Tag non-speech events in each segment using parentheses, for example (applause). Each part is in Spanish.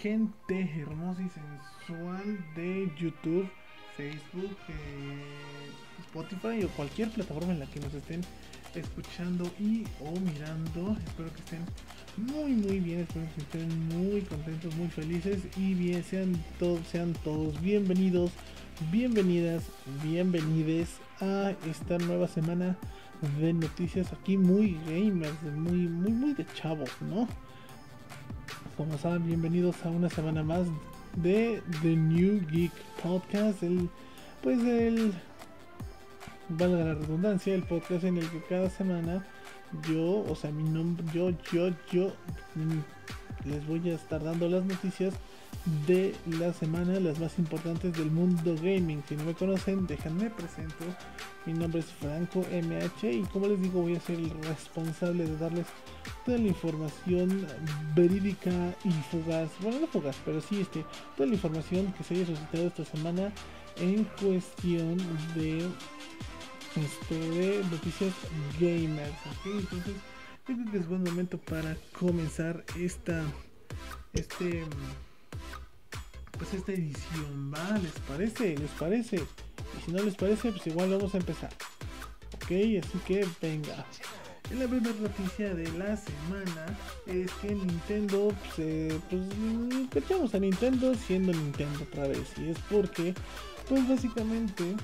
gente hermosa y sensual de YouTube, Facebook, eh, Spotify o cualquier plataforma en la que nos estén escuchando y o mirando. Espero que estén muy muy bien, espero que estén muy contentos, muy felices y bien sean todos, sean todos bienvenidos, bienvenidas, bienvenides a esta nueva semana de noticias aquí muy gamers, muy muy muy de chavos, ¿no? Como saben, bienvenidos a una semana más de The New Geek Podcast, el, pues el, valga la redundancia, el podcast en el que cada semana yo, o sea, mi nombre, yo, yo, yo, mm, les voy a estar dando las noticias de la semana, las más importantes del mundo gaming. Si no me conocen, déjenme presento. Mi nombre es Franco MH y como les digo, voy a ser el responsable de darles toda la información verídica y fugaz. Bueno, no fugaz, pero sí este, toda la información que se haya suscitado esta semana en cuestión de este de noticias gamers. Entonces, creo que es buen momento para comenzar esta este pues esta edición, ¿va? ¿Les parece? ¿Les parece? Y si no les parece, pues igual vamos a empezar. Ok, así que venga. La primera noticia de la semana es que Nintendo, pues, eh, pues a Nintendo siendo Nintendo otra vez. Y es porque, pues básicamente,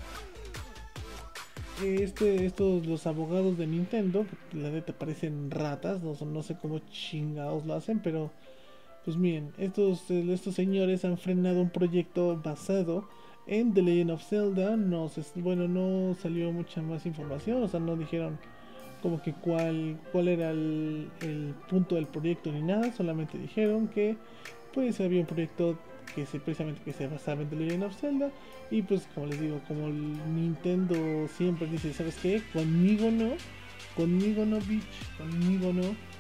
este, estos, los abogados de Nintendo, la neta parecen ratas, no, no sé cómo chingados lo hacen, pero pues miren, estos, estos señores han frenado un proyecto basado en The Legend of Zelda. No, bueno, no salió mucha más información, o sea, no dijeron como que cuál, cuál era el, punto del proyecto ni nada, solamente dijeron que pues había un proyecto que se, precisamente que se basaba en The Legend of Zelda y pues como les digo, como Nintendo siempre dice, ¿sabes qué? Conmigo no, conmigo no, bitch, conmigo no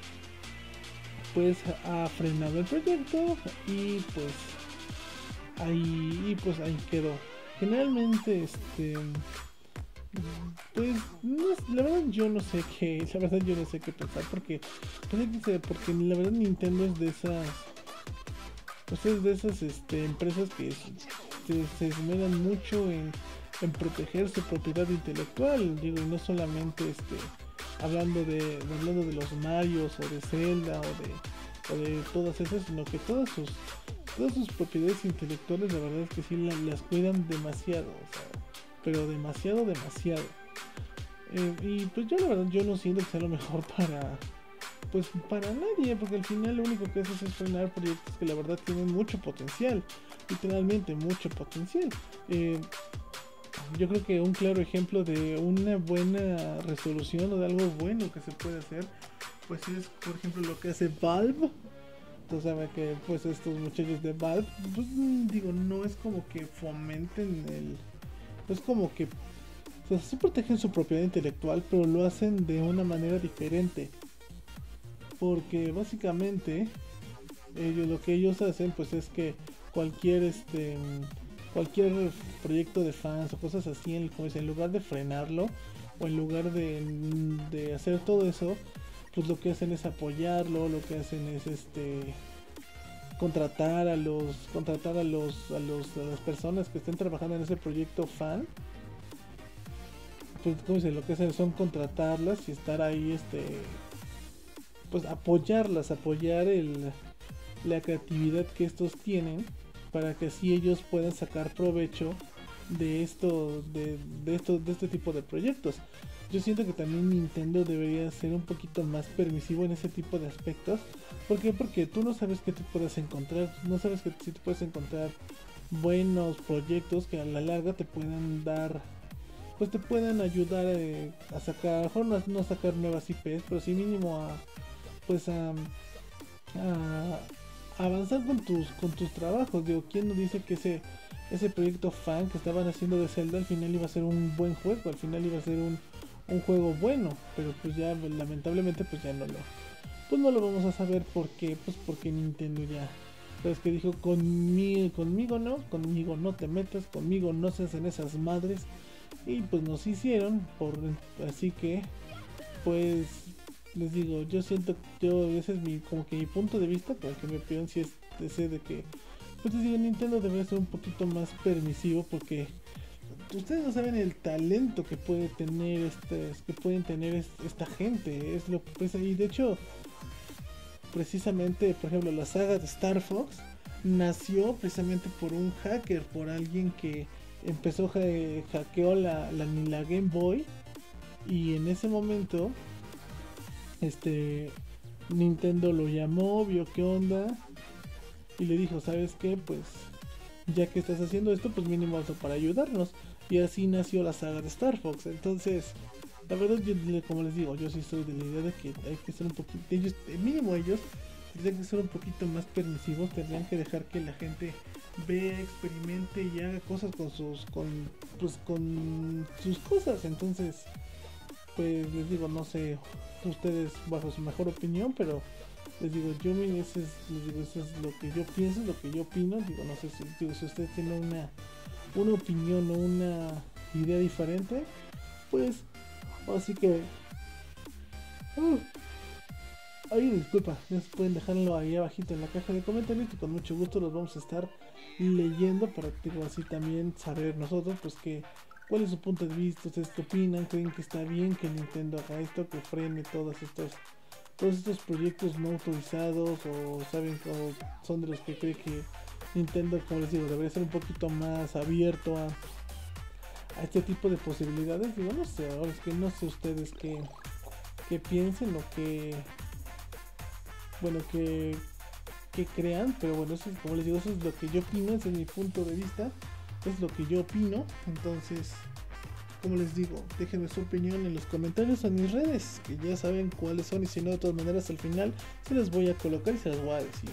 pues ha frenado el proyecto y pues ahí y pues ahí quedó. Generalmente este pues la verdad yo no sé qué (laughs) la verdad yo no sé qué pensar porque pues, porque la verdad Nintendo es de esas pues es de esas este, empresas que se, esmeran mucho en, en proteger su propiedad intelectual. Digo y no solamente este hablando de hablando de los Marios o de Zelda o de, de todas esas, sino que todas sus todas sus propiedades intelectuales la verdad es que sí las cuidan demasiado, pero demasiado, demasiado. Eh, y pues yo la verdad yo no siento que sea lo mejor (laughs) para pues para nadie, porque al final lo único que haces es frenar proyectos que la verdad tienen mucho potencial, literalmente mucho potencial. Eh, yo creo que un claro ejemplo de una buena resolución o de algo bueno que se puede hacer, pues es por ejemplo lo que hace Valve. Tú sabes que pues estos muchachos de Valve, pues digo, no es como que fomenten el... Es como que... O sea, sí protegen su propiedad intelectual, pero lo hacen de una manera diferente. Porque básicamente ellos lo que ellos hacen pues es que cualquier este cualquier proyecto de fans o cosas así, en, en lugar de frenarlo o en lugar de, hacer todo eso, pues lo que hacen es apoyarlo, lo que hacen es este contratar a los contratar a los a los a las personas que estén trabajando en ese proyecto fan. Pues como lo que hacen son contratarlas y estar ahí este pues apoyarlas apoyar el la creatividad que estos tienen para que así ellos puedan sacar provecho de esto, de, esto, de este tipo de proyectos. Yo siento que también Nintendo debería ser un poquito más permisivo en ese tipo de aspectos. ¿Por qué? Porque tú no sabes qué te puedes encontrar, no sabes que si te puedes encontrar buenos proyectos que a la larga te puedan dar, pues te puedan ayudar eh, a sacar, a lo mejor no, sacar nuevas IPs, pero sí mínimo a, pues a avanzar con tus con tus trabajos. Digo, ¿quién nos dice que ese ese proyecto fan que estaban haciendo de Zelda al final iba a ser un buen juego, al final iba a ser un, un juego bueno, pero pues ya lamentablemente pues ya no lo pues no lo vamos a saber porque pues porque Nintendo ya sabes que dijo conmigo conmigo no, conmigo no te metas, conmigo no se hacen esas madres y pues nos hicieron por así que pues les digo, yo siento, yo ese es mi, como que mi punto de vista, como que mi opinión si es deseo de que, pues digo, Nintendo debería ser un poquito más permisivo porque ustedes no saben el talento que puede tener este, que pueden tener esta gente, es lo que pues, y de hecho precisamente, por ejemplo, la saga de Star Fox nació precisamente por un hacker, por alguien que empezó hackeó la, la, la Game Boy y en ese momento este Nintendo lo llamó, vio qué onda y le dijo, ¿sabes qué? Pues ya que estás haciendo esto, pues mínimo eso para ayudarnos. Y así nació la saga de Star Fox. Entonces, la verdad, yo, como les digo, yo sí soy de la idea de que hay que ser un poquito, ellos, mínimo ellos, tendrían que ser un poquito más permisivos, tendrían que dejar que la gente vea, experimente y haga cosas con sus, con, pues, con sus cosas. Entonces, pues les digo, no sé ustedes bajo su mejor opinión, pero les digo, yo eso es, eso es lo que yo pienso, lo que yo opino. Digo, no sé si, digo, si usted tiene una, una opinión o una idea diferente, pues así que... Uh, disculpa, pueden dejarlo ahí abajito en la caja de comentarios y con mucho gusto los vamos a estar leyendo para digo, así también saber nosotros pues que cuál es su punto de vista, ustedes qué opinan, creen que está bien que Nintendo haga esto, que frene todos estos todos estos proyectos no autorizados o saben o son de los que cree que Nintendo, como les digo, debería ser un poquito más abierto a, a este tipo de posibilidades. Digo, no sé, ahora es que no sé ustedes qué, qué piensen o qué, bueno, que, que crean, pero bueno, eso es, como les digo, eso es lo que yo opino, ese es mi punto de vista, es lo que yo opino, entonces como les digo, déjenme su opinión en los comentarios en mis redes, que ya saben cuáles son y si no de todas maneras al final se las voy a colocar y se las voy a decir.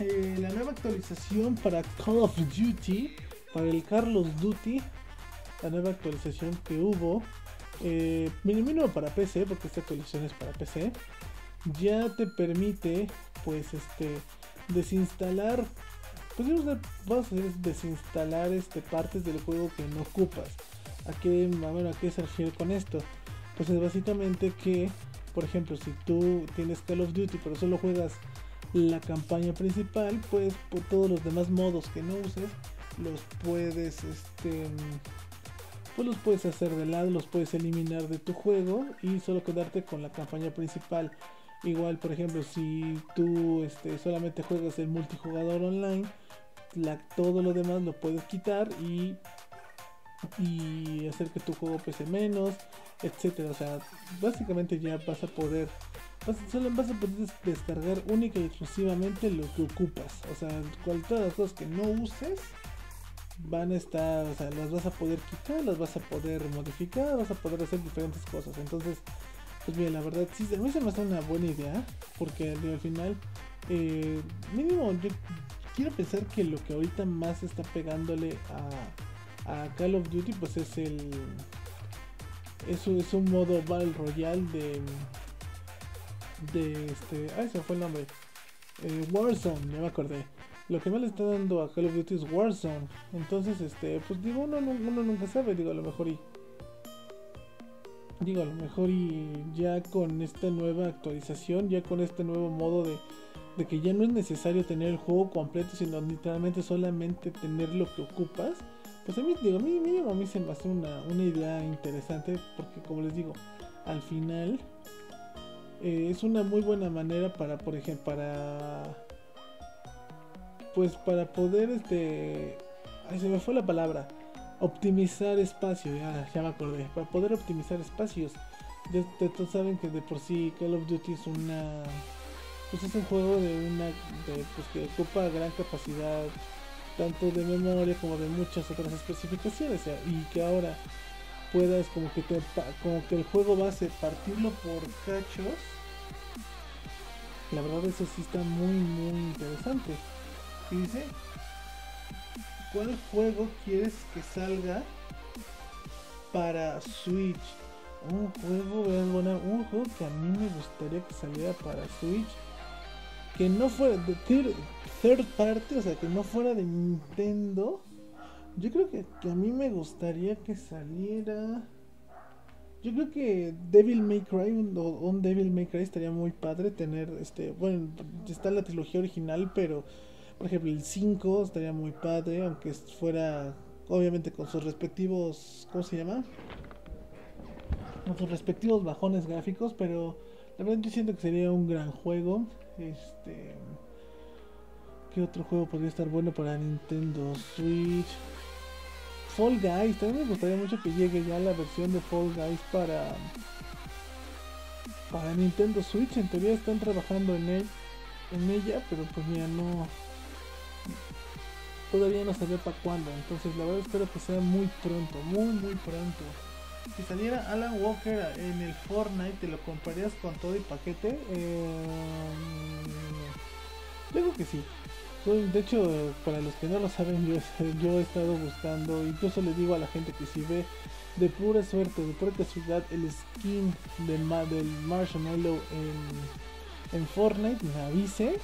Eh, la nueva actualización para Call of Duty, para el Carlos Duty, la nueva actualización que hubo, eh, mínimo para PC, porque esta actualización es para PC, ya te permite pues este desinstalar pues vamos a hacer desinstalar este, partes del juego que no ocupas. ¿A qué, a, ¿A qué se refiere con esto? Pues es básicamente que, por ejemplo, si tú tienes Call of Duty pero solo juegas la campaña principal, pues por todos los demás modos que no uses, los puedes, este, pues los puedes hacer de lado, los puedes eliminar de tu juego y solo quedarte con la campaña principal. Igual, por ejemplo, si tú este, solamente juegas el multijugador online, todo lo demás lo puedes quitar y, y hacer que tu juego pese menos, etcétera. O sea, básicamente ya vas a poder solo vas a poder descargar única y exclusivamente lo que ocupas. O sea, todas las cosas que no uses van a estar, o sea, las vas a poder quitar, las vas a poder modificar, vas a poder hacer diferentes cosas. Entonces, pues bien, la verdad, sí, a mí se me hace una buena idea, porque al final, eh, mínimo, yo quiero pensar que lo que ahorita más está pegándole a, Call of Duty pues es el eso es un modo Battle Royale de de este ay se fue el nombre eh, Warzone ya me acordé. Lo que más le está dando a Call of Duty es Warzone. Entonces este pues digo uno, uno nunca sabe digo a lo mejor y digo a lo mejor y ya con esta nueva actualización ya con este nuevo modo de de que ya no es necesario tener el juego completo, sino literalmente solamente tener lo que ocupas, pues a mí, digo, a mí, a mí se me hace una, idea interesante porque como les digo, al final eh, es una muy buena manera para, por ejemplo, para... Pues para poder, este... Ay, se me fue la palabra. Optimizar espacio, ya, ya me acordé. Para poder optimizar espacios. Ya, saben que de por sí Call of Duty es una pues es un juego de una de, pues que ocupa gran capacidad tanto de memoria como de muchas otras especificaciones y que ahora puedas como que te, como que el juego base partirlo por cachos la verdad eso sí está muy muy interesante y dice ¿cuál juego quieres que salga para Switch? un juego, un juego que a mí me gustaría que saliera para Switch que no fuera de third, party, o sea, que no fuera de Nintendo, yo creo que, a mí me gustaría que saliera. Yo creo que Devil May Cry, un, un, Devil May Cry estaría muy padre tener, este, bueno, está la trilogía original, pero por ejemplo el 5 estaría muy padre, aunque fuera obviamente con sus respectivos, ¿cómo se llama? Con sus respectivos bajones gráficos, pero la verdad yo siento que sería un gran juego. Este, ¿qué otro juego podría estar bueno para Nintendo Switch? Fall Guys, también me gustaría mucho que llegue ya la versión de Fall Guys para para Nintendo Switch. En teoría están trabajando en él, en ella, pero pues ya no todavía no se para cuándo. Entonces la verdad espero que sea muy pronto, muy muy pronto. Si saliera Alan Walker en el Fortnite, ¿te lo comprarías con todo el paquete? Eh, que sí de hecho, para los que no lo saben, (laughs) yo, he estado buscando, incluso le digo a la gente que si ve de pura suerte, de pura casualidad, el skin de, del Marshmallow en, en Fortnite, me avise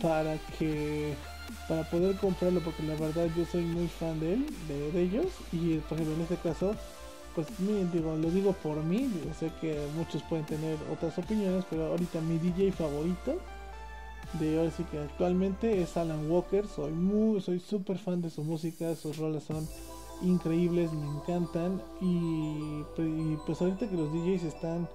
para que para poder comprarlo, porque la verdad yo soy muy fan de él, de, ellos, y por ejemplo en este caso, pues digo, lo digo por mí, sé que muchos pueden tener otras opiniones, pero ahorita mi DJ favorito de ahora sí que actualmente es Alan Walker. Soy muy, soy súper fan de su música, sus rolas son increíbles, me encantan. Y, pues ahorita que los DJs están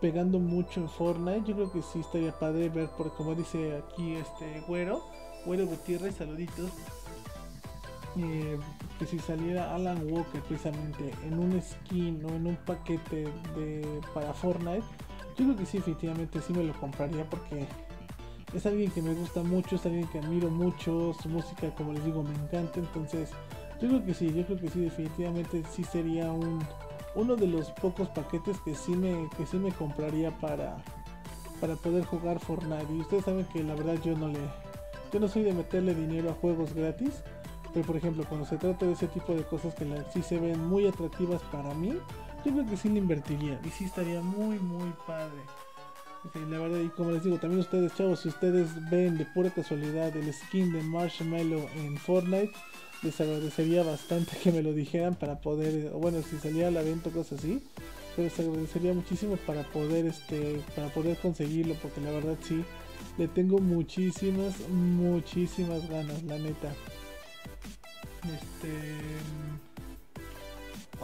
pegando mucho en Fortnite, yo creo que sí estaría padre ver, por como dice aquí este güero, güero Gutiérrez, saluditos. Eh, que si saliera Alan Walker precisamente en un skin o en un paquete de para Fortnite, yo creo que sí, efectivamente sí me lo compraría porque es alguien que me gusta mucho, es alguien que admiro mucho, su música como les digo me encanta, entonces yo creo que sí, yo creo que sí, definitivamente sí sería un, uno de los pocos paquetes que sí me, que sí me compraría para, para poder jugar Fortnite. Y ustedes saben que la verdad yo no le, yo no soy de meterle dinero a juegos gratis, pero por ejemplo cuando se trata de ese tipo de cosas que sí se ven muy atractivas para mí, yo creo que sí le invertiría y sí estaría muy muy padre la verdad, y como les digo, también ustedes, chavos, si ustedes ven de pura casualidad el skin de Marshmallow en Fortnite, les agradecería bastante (laughs) que me lo dijeran para poder, bueno, si salía a la venta o cosas así, les agradecería muchísimo para poder, este, para poder conseguirlo, porque la verdad sí, le tengo muchísimas, muchísimas ganas, la neta. Este.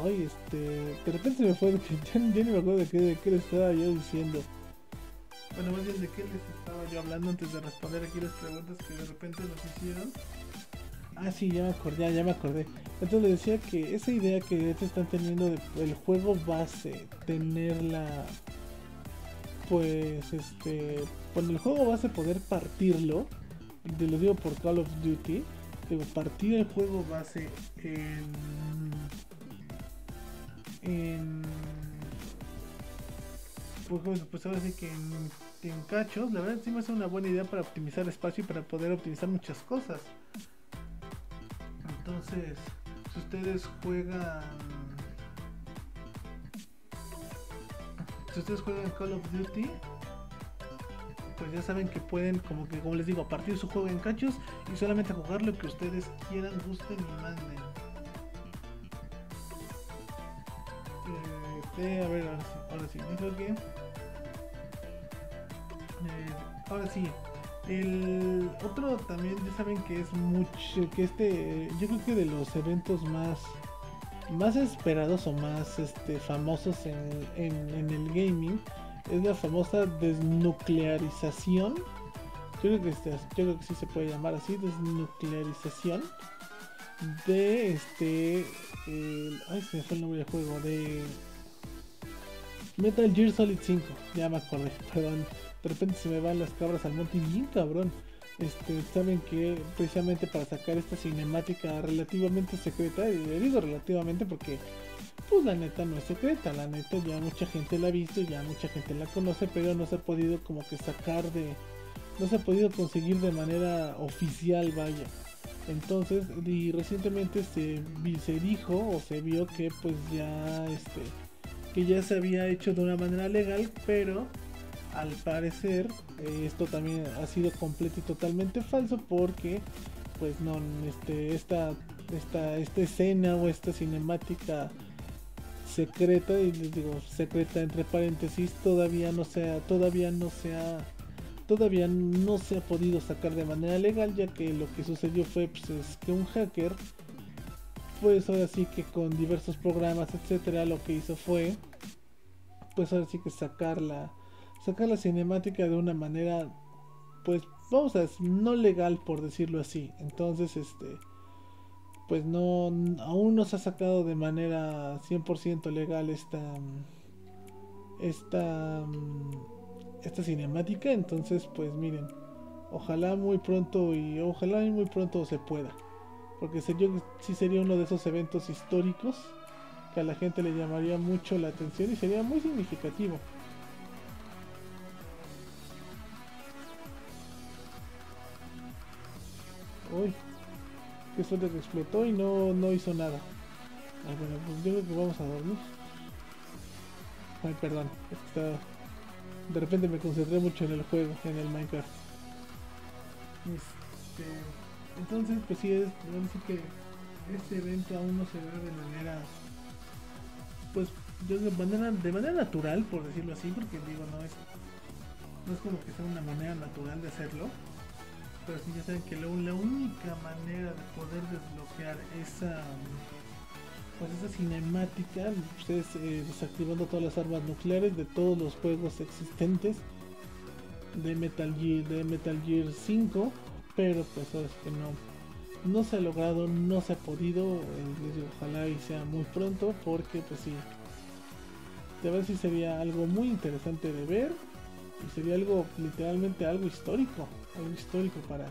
Ay, este. De repente me fue, (laughs) ya, ni me acuerdo de qué, de qué le estaba yo diciendo. Bueno, más bien de qué les estaba yo hablando antes de responder aquí las preguntas que de repente nos hicieron. Ah, sí, ya me acordé, ya me acordé. Entonces les decía que esa idea que están teniendo del juego base, tenerla, pues, este, con el juego base poder partirlo, te lo digo por Call of Duty, partir el juego base en, en pues, pues ahora sí que en, cachos, la verdad sí me hace una buena idea para optimizar espacio y para poder optimizar muchas cosas. Entonces, si ustedes juegan... Si ustedes juegan Call of Duty, pues ya saben que pueden, como que como les digo, partir su juego en cachos y solamente jugar lo que ustedes quieran, gusten y manden. Eh, a ver, ahora sí, ahora sí, creo que eh, ahora sí, el otro también ya saben que es mucho, que este, yo creo que de los eventos más más esperados o más este, famosos en, el gaming es la famosa desnuclearización. Yo creo que este, sí se puede llamar así, desnuclearización de este, ay se me fue el nombre del juego de Metal Gear Solid 5, ya me acordé, (laughs) perdón de repente se me van las cabras al monte y bien cabrón. Este, saben que precisamente para sacar esta cinemática relativamente secreta, y le digo relativamente porque pues la neta no es secreta, la neta ya mucha gente la ha visto, ya mucha gente la conoce, pero no se ha podido como que sacar de, no se ha podido conseguir de manera oficial, vaya. Entonces, y recientemente se, se dijo o se vio que pues ya este que ya se había hecho de una manera legal, pero al parecer eh, esto también ha sido completo y totalmente falso porque pues no este esta esta esta escena o esta cinemática secreta y les digo secreta entre paréntesis todavía no sea todavía no sea todavía no se ha podido sacar de manera legal ya que lo que sucedió fue pues, es que un hacker pues ahora sí que con diversos programas etcétera lo que hizo fue pues ahora sí que sacar la sacar la cinemática de una manera pues vamos a decir no legal por decirlo así. Entonces este pues no aún no se ha sacado de manera 100% legal esta esta esta cinemática entonces pues miren ojalá muy pronto y ojalá muy pronto se pueda porque sería, sí sería uno de esos eventos históricos que a la gente le llamaría mucho la atención y sería muy significativo. Uy, que que explotó y no, no hizo nada. Ah, bueno, pues yo creo que vamos a dormir. Ay, perdón. De repente me concentré mucho en el juego, en el Minecraft. Este... Entonces, pues sí, es, decir que este evento aún no se ve de manera... Pues de manera, de manera natural, por decirlo así, porque digo, no es, no es como que sea una manera natural de hacerlo pero si ya saben que la, única manera de poder desbloquear esa pues esa cinemática ustedes eh, desactivando todas las armas nucleares de todos los juegos existentes de Metal Gear de Metal Gear 5 pero pues es que no no se ha logrado no se ha podido eh, ojalá y sea muy pronto porque pues sí de ver si sería algo muy interesante de ver y sería algo literalmente algo histórico histórico para,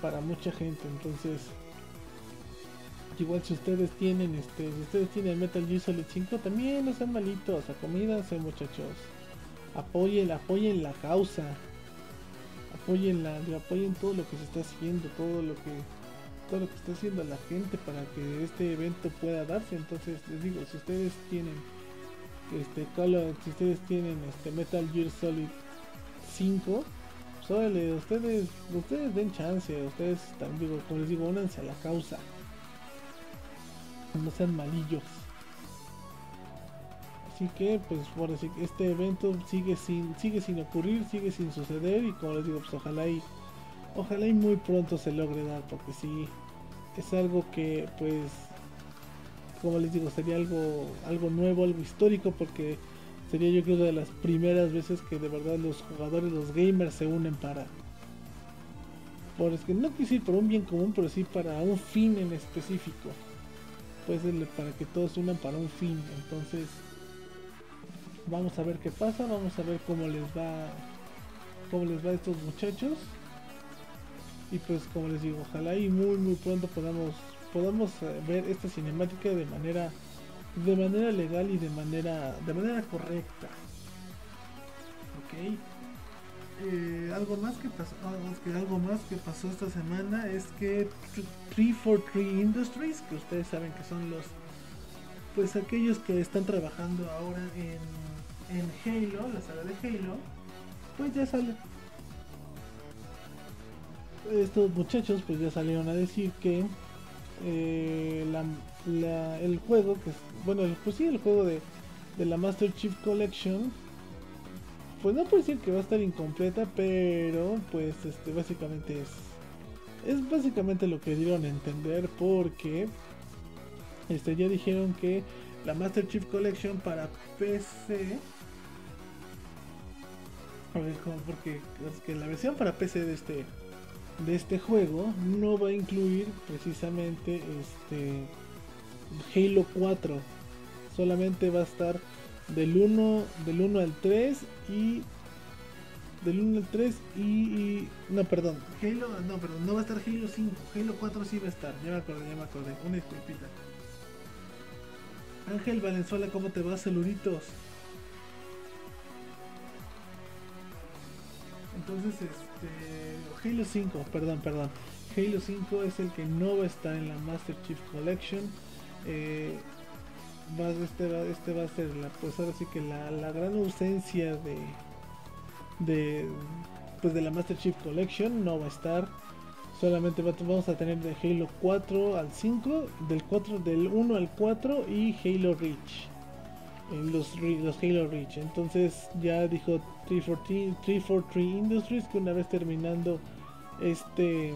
para mucha gente. Entonces, igual si ustedes tienen este, si ustedes tienen Metal Gear Solid 5, también no sean malitos, acomídense muchachos. Apoyen, apoyen la causa. Apoyen la, apoyen todo lo que se está haciendo, todo lo que todo lo que está haciendo la gente para que este evento pueda darse. Entonces les digo, si ustedes tienen este si ustedes tienen este Metal Gear Solid 5, ustedes, ustedes den chance, ustedes también como les digo, únanse a la causa. No sean malillos. Así que, pues, por decir, este evento sigue sin, sigue sin ocurrir, sigue sin suceder y como les digo, pues ojalá y, ojalá y muy pronto se logre dar, porque si es algo que, pues, como les digo, sería algo, algo nuevo, algo histórico, porque sería yo creo de las primeras veces que de verdad los jugadores, los gamers se unen para por es que no quise ir por un bien común, pero sí para un fin en específico. Pues para que todos se unan para un fin. Entonces, vamos a ver qué pasa, vamos a ver cómo les va cómo les va a estos muchachos. Y pues como les digo, ojalá y muy muy pronto podamos podamos eh, ver esta cinemática de manera de manera legal y de manera de manera correcta. Ok. Eh, algo más que pasó que algo más que pasó esta semana es que 343 Industries que ustedes saben que son los pues aquellos que están trabajando ahora en, en Halo la saga de Halo pues ya sale. Estos muchachos pues ya salieron a decir que eh, el juego que bueno pues sí el juego de, de la Master Chief Collection pues no puedo decir que va a estar incompleta pero pues este básicamente es es básicamente lo que dieron a entender porque este ya dijeron que la Master Chief Collection para PC a ver porque la versión para PC de este de este juego no va a incluir precisamente este Halo 4. Solamente va a estar del 1 del 1 al 3 y del 1 al 3 y, no, perdón, Halo no, perdón, no va a estar Halo 5, Halo 4 sí va a estar. Ya me acordé, ya me acordé. Una disculpita. Ángel Valenzuela, ¿cómo te va, celulitos? Entonces, este. Halo 5, perdón, perdón. Halo 5 es el que no va a estar en la Master Chief Collection. Eh, este, va, este va a ser la, pues ahora sí que la, la gran ausencia de, de, pues de la Master Chief Collection no va a estar. Solamente vamos a tener de Halo 4 al 5, del 4 del 1 al 4 y Halo Reach. los, los Halo Reach. Entonces ya dijo 343, Industries que una vez terminando este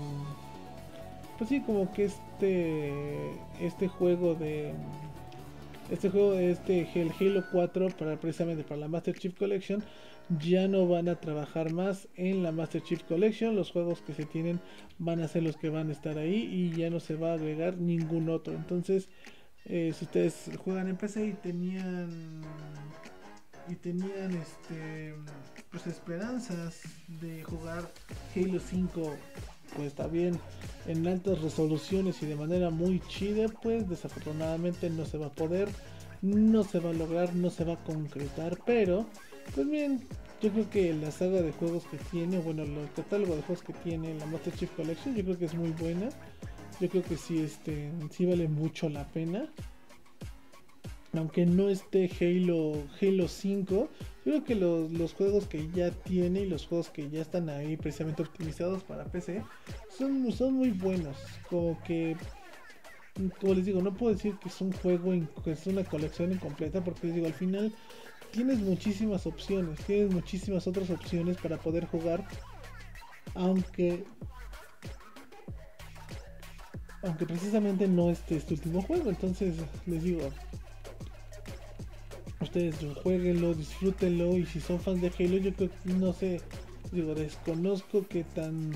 pues sí como que este este juego de este juego este el Halo 4 para precisamente para la Master Chief Collection ya no van a trabajar más en la Master Chief Collection. Los juegos que se tienen van a ser los que van a estar ahí y ya no se va a agregar ningún otro. Entonces eh, si ustedes juegan en PC y tenían y tenían este pues esperanzas de jugar Halo 5 pues bien en altas resoluciones y de manera muy chida pues desafortunadamente no se va a poder no se va a lograr no se va a concretar pero pues bien yo creo que la saga de juegos que tiene bueno el catálogo de juegos que tiene la Master Chief Collection yo creo que es muy buena yo creo que sí este sí vale mucho la pena aunque no esté Halo, Halo 5, creo que los, juegos que ya tiene y los juegos que ya están ahí precisamente optimizados para PC son, son muy buenos. Como que, como les digo, no puedo decir que es un juego, que es una colección incompleta, porque les digo, al final tienes muchísimas opciones, tienes muchísimas otras opciones para poder jugar, aunque aunque precisamente no esté este último juego. Entonces les digo, ustedes jueguenlo, disfrútenlo y si son fans de Halo yo creo que no sé, digo, desconozco qué tan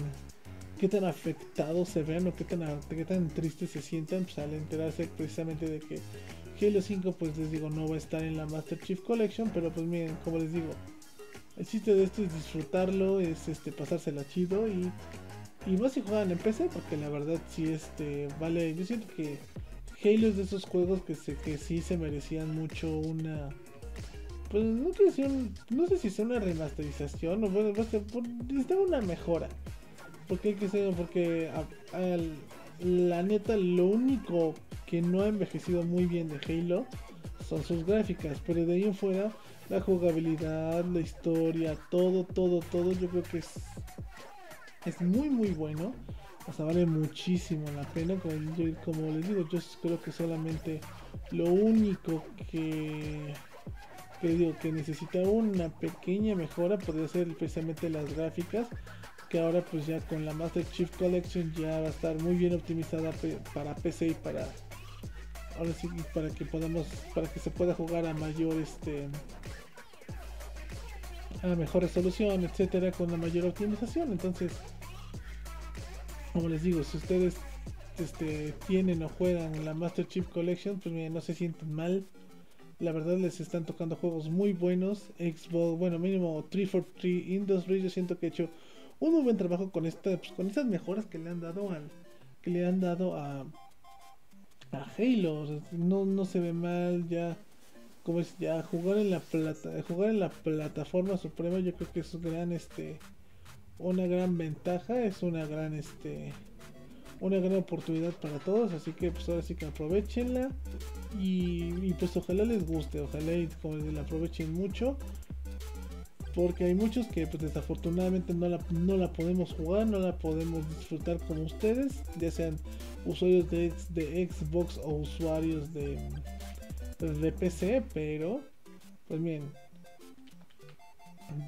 qué tan afectados se vean o qué tan, qué tan tristes se sientan pues, al enterarse precisamente de que Halo 5 pues les digo no va a estar en la Master Chief Collection, pero pues miren, como les digo, el chiste de esto es disfrutarlo, es este pasársela chido y y más si juegan en PC porque la verdad sí este vale, yo siento que Halo es de esos juegos que, se, que sí se merecían mucho una. Pues no, no sé si es una remasterización o bueno, necesita una mejora. Porque hay que ser, porque la neta, lo único que no ha envejecido muy bien de Halo son sus gráficas, pero de ahí en fuera, la jugabilidad, la historia, todo, todo, todo, yo creo que es, es muy, muy bueno. O sea, vale muchísimo la pena. Como, les digo, yo creo que solamente lo único que, que digo que necesita una pequeña mejora podría ser precisamente las gráficas. Que ahora pues ya con la Master Chief Collection ya va a estar muy bien optimizada para PC y para ahora sí para que podamos para que se pueda jugar a mayor este a mejor resolución etcétera con la mayor optimización entonces como les digo, si ustedes este, tienen o juegan la Master Chief Collection, pues no se sienten mal. La verdad les están tocando juegos muy buenos. Xbox, bueno, mínimo 343 Industries, yo siento que he hecho un muy buen trabajo con esta, pues, con estas mejoras que le han dado al, que le han dado a, a Halo. no, no se ve mal ya. Como es ya jugar en la plata, jugar en la plataforma suprema, yo creo que es un gran este una gran ventaja, es una gran este una gran oportunidad para todos, así que pues ahora sí que aprovechenla y, pues ojalá les guste, ojalá la aprovechen mucho porque hay muchos que pues desafortunadamente no la, no la podemos jugar, no la podemos disfrutar como ustedes, ya sean usuarios de, de Xbox o usuarios de, de PC, pero pues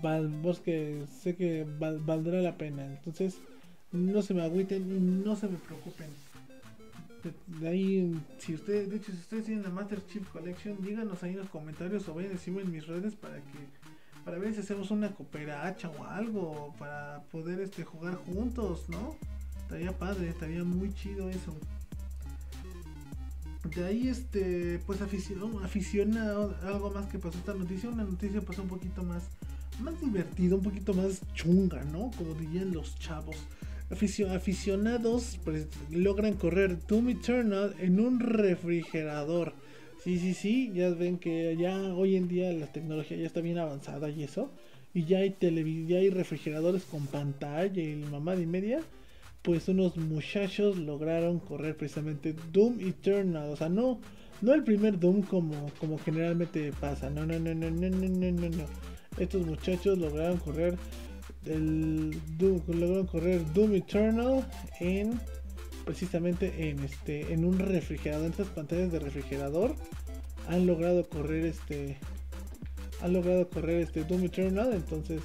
bien, que sé que valdrá la pena. Entonces, no se me agüiten y no se me preocupen. De, ahí, si ustedes, de hecho, si ustedes tienen la Master Chief Collection, díganos ahí en los comentarios o vayan a decirme en mis redes para que para ver si hacemos una cooperacha o algo para poder este jugar juntos, ¿no? Estaría padre, estaría muy chido eso. De ahí este pues aficionado, aficionado algo más que pasó esta noticia, una noticia pasó un poquito más más divertido, un poquito más chunga, ¿no? Como dirían los chavos. aficionados pues, logran correr Doom Eternal en un refrigerador. Sí, sí, sí, ya ven que ya hoy en día la tecnología ya está bien avanzada y eso. Y ya hay ya hay refrigeradores con pantalla y mamá y media. Pues unos muchachos lograron correr precisamente Doom Eternal. O sea, no, no el primer Doom como, como generalmente pasa. No, no, no, no, no, no, no, no. Estos muchachos lograron correr el Doom, lograron correr Doom Eternal en precisamente en este en un refrigerador en estas pantallas de refrigerador. Han logrado correr este han logrado correr este Doom Eternal entonces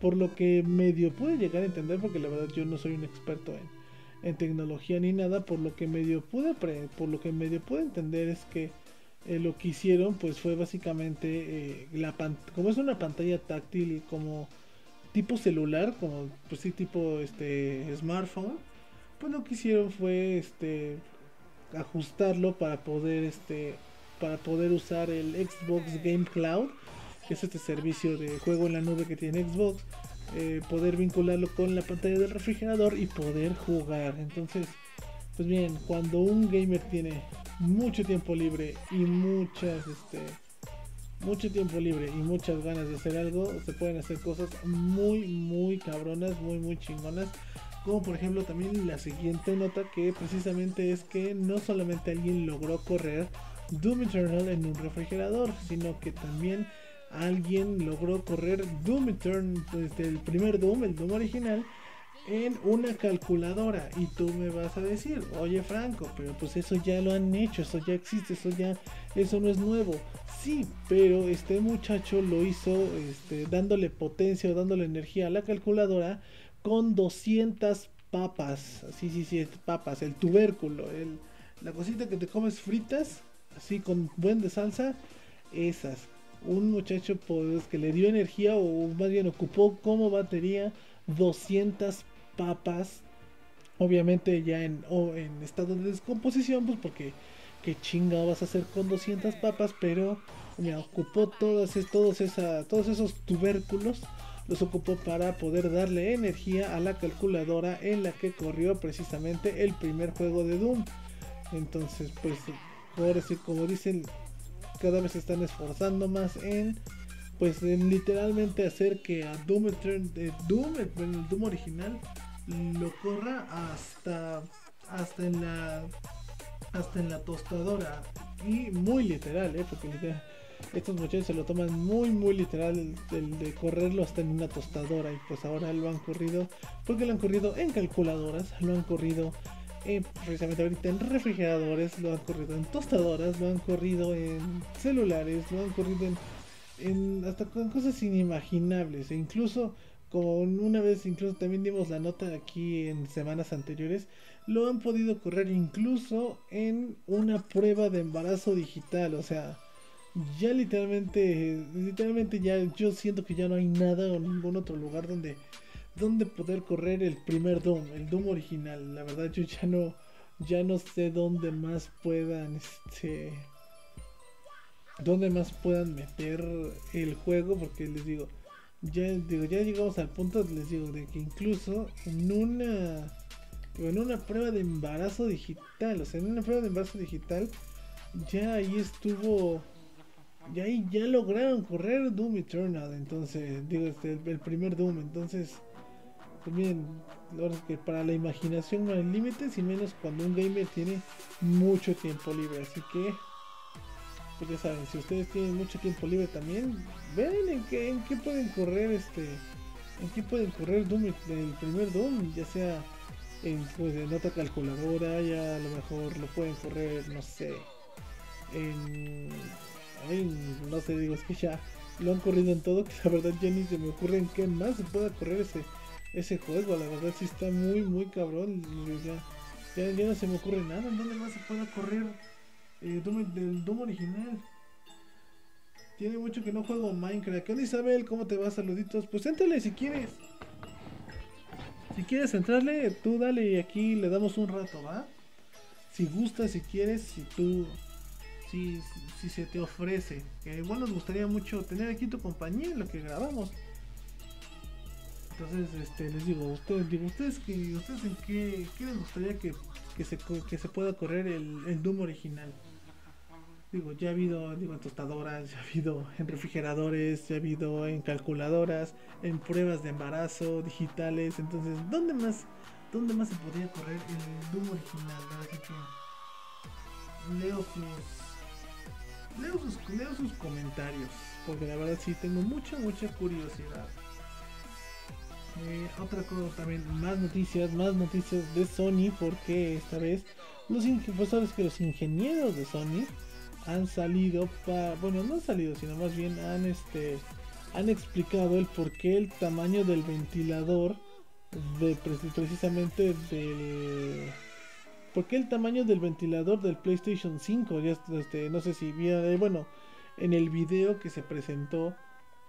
por lo que medio pude llegar a entender porque la verdad yo no soy un experto en, en tecnología ni nada por lo que medio pude por lo que medio pude entender es que eh, lo que hicieron pues fue básicamente eh, como es una pantalla táctil como tipo celular como pues sí tipo este smartphone pues lo que hicieron fue este ajustarlo para poder este para poder usar el Xbox Game Cloud que es este servicio de juego en la nube que tiene Xbox eh, poder vincularlo con la pantalla del refrigerador y poder jugar. Entonces pues bien cuando un gamer tiene mucho tiempo libre y muchas, este, mucho tiempo libre y muchas ganas de hacer algo, se pueden hacer cosas muy, muy cabronas, muy, muy chingonas. Como por ejemplo también la siguiente nota que precisamente es que no solamente alguien logró correr Doom Eternal en un refrigerador, sino que también alguien logró correr Doom Eternal desde el primer Doom, el Doom original, en una calculadora y tú me vas a decir, oye Franco, pero pues eso ya lo han hecho, eso ya existe, eso ya, eso no es nuevo. Sí, pero este muchacho lo hizo este, dándole potencia o dándole energía a la calculadora con 200 papas, sí, sí, sí, papas, el tubérculo, el, la cosita que te comes fritas, así con buen de salsa, esas. Un muchacho pues, que le dio energía o más bien ocupó como batería 200 papas, obviamente ya en, en estado de descomposición, pues porque qué chinga vas a hacer con 200 papas, pero me ocupó todas, todos, esa, todos esos tubérculos, los ocupó para poder darle energía a la calculadora en la que corrió precisamente el primer juego de Doom. Entonces, pues, ahora sí, como dicen, cada vez se están esforzando más en pues en literalmente hacer que a Doom, de Doom, el Doom original lo corra hasta hasta en la hasta en la tostadora y muy literal ¿eh? porque estos muchachos se lo toman muy muy literal el, de correrlo hasta en una tostadora y pues ahora lo han corrido porque lo han corrido en calculadoras lo han corrido en, precisamente ahorita en refrigeradores lo han corrido en tostadoras lo han corrido en celulares lo han corrido en, hasta cosas inimaginables e incluso con una vez incluso también dimos la nota aquí en semanas anteriores, lo han podido correr incluso en una prueba de embarazo digital, o sea, ya literalmente, literalmente ya yo siento que ya no hay nada o ningún otro lugar donde, donde poder correr el primer Doom, el Doom original. La verdad yo ya no, ya no sé dónde más puedan, este, dónde más puedan meter el juego, porque les digo, ya digo, ya llegamos al punto, les digo, de que incluso en una en una prueba de embarazo digital, o sea, en una prueba de embarazo digital, ya ahí estuvo, ya ahí ya lograron correr Doom Eternal, entonces, digo, este, el, primer Doom, entonces, también, verdad es que para la imaginación no hay límites, y menos cuando un gamer tiene mucho tiempo libre, así que ya saben, si ustedes tienen mucho tiempo libre también, ven en qué, en qué pueden correr este, en qué pueden correr Doom, el primer Doom, ya sea en, pues, en otra calculadora, ya a lo mejor lo pueden correr, no sé, en, no sé, digo, es que ya lo han corrido en todo, (laughs) que la verdad ya ni se me ocurre en qué más se pueda correr ese, ese juego, la verdad sí está muy, muy cabrón, ya, ya, no se me ocurre nada, en dónde más se pueda correr eh, del Doom original. Tiene mucho que no juego Minecraft. ¿Qué onda Isabel? ¿Cómo te va? Saluditos. Pues éntrale si quieres. Si quieres entrarle, tú dale y aquí le damos un rato, ¿va? Si gustas, si quieres, si tú, si, si se te ofrece. Que igual nos gustaría mucho tener aquí tu compañía en lo que grabamos. Entonces, este, les digo, ustedes, digo, ustedes que, ustedes en qué, qué les gustaría que, que, se, que se pueda correr el, el Doom original. Digo, ya ha habido digo, en tostadoras, ya ha habido en refrigeradores, ya ha habido en calculadoras, en pruebas de embarazo digitales. Entonces, ¿dónde más, dónde más se podría correr el Doom original? Así que leo sus, leo sus, leo sus comentarios, porque la verdad sí tengo mucha, mucha curiosidad. Eh, otra cosa también, más noticias, más noticias de Sony, porque esta vez los pues que los ingenieros de Sony han salido para, bueno, no han salido, sino más bien han este han explicado el por qué el tamaño del ventilador de precisamente del por qué el tamaño del ventilador del PlayStation 5 ya este, no sé si vieron eh, bueno en el video que se presentó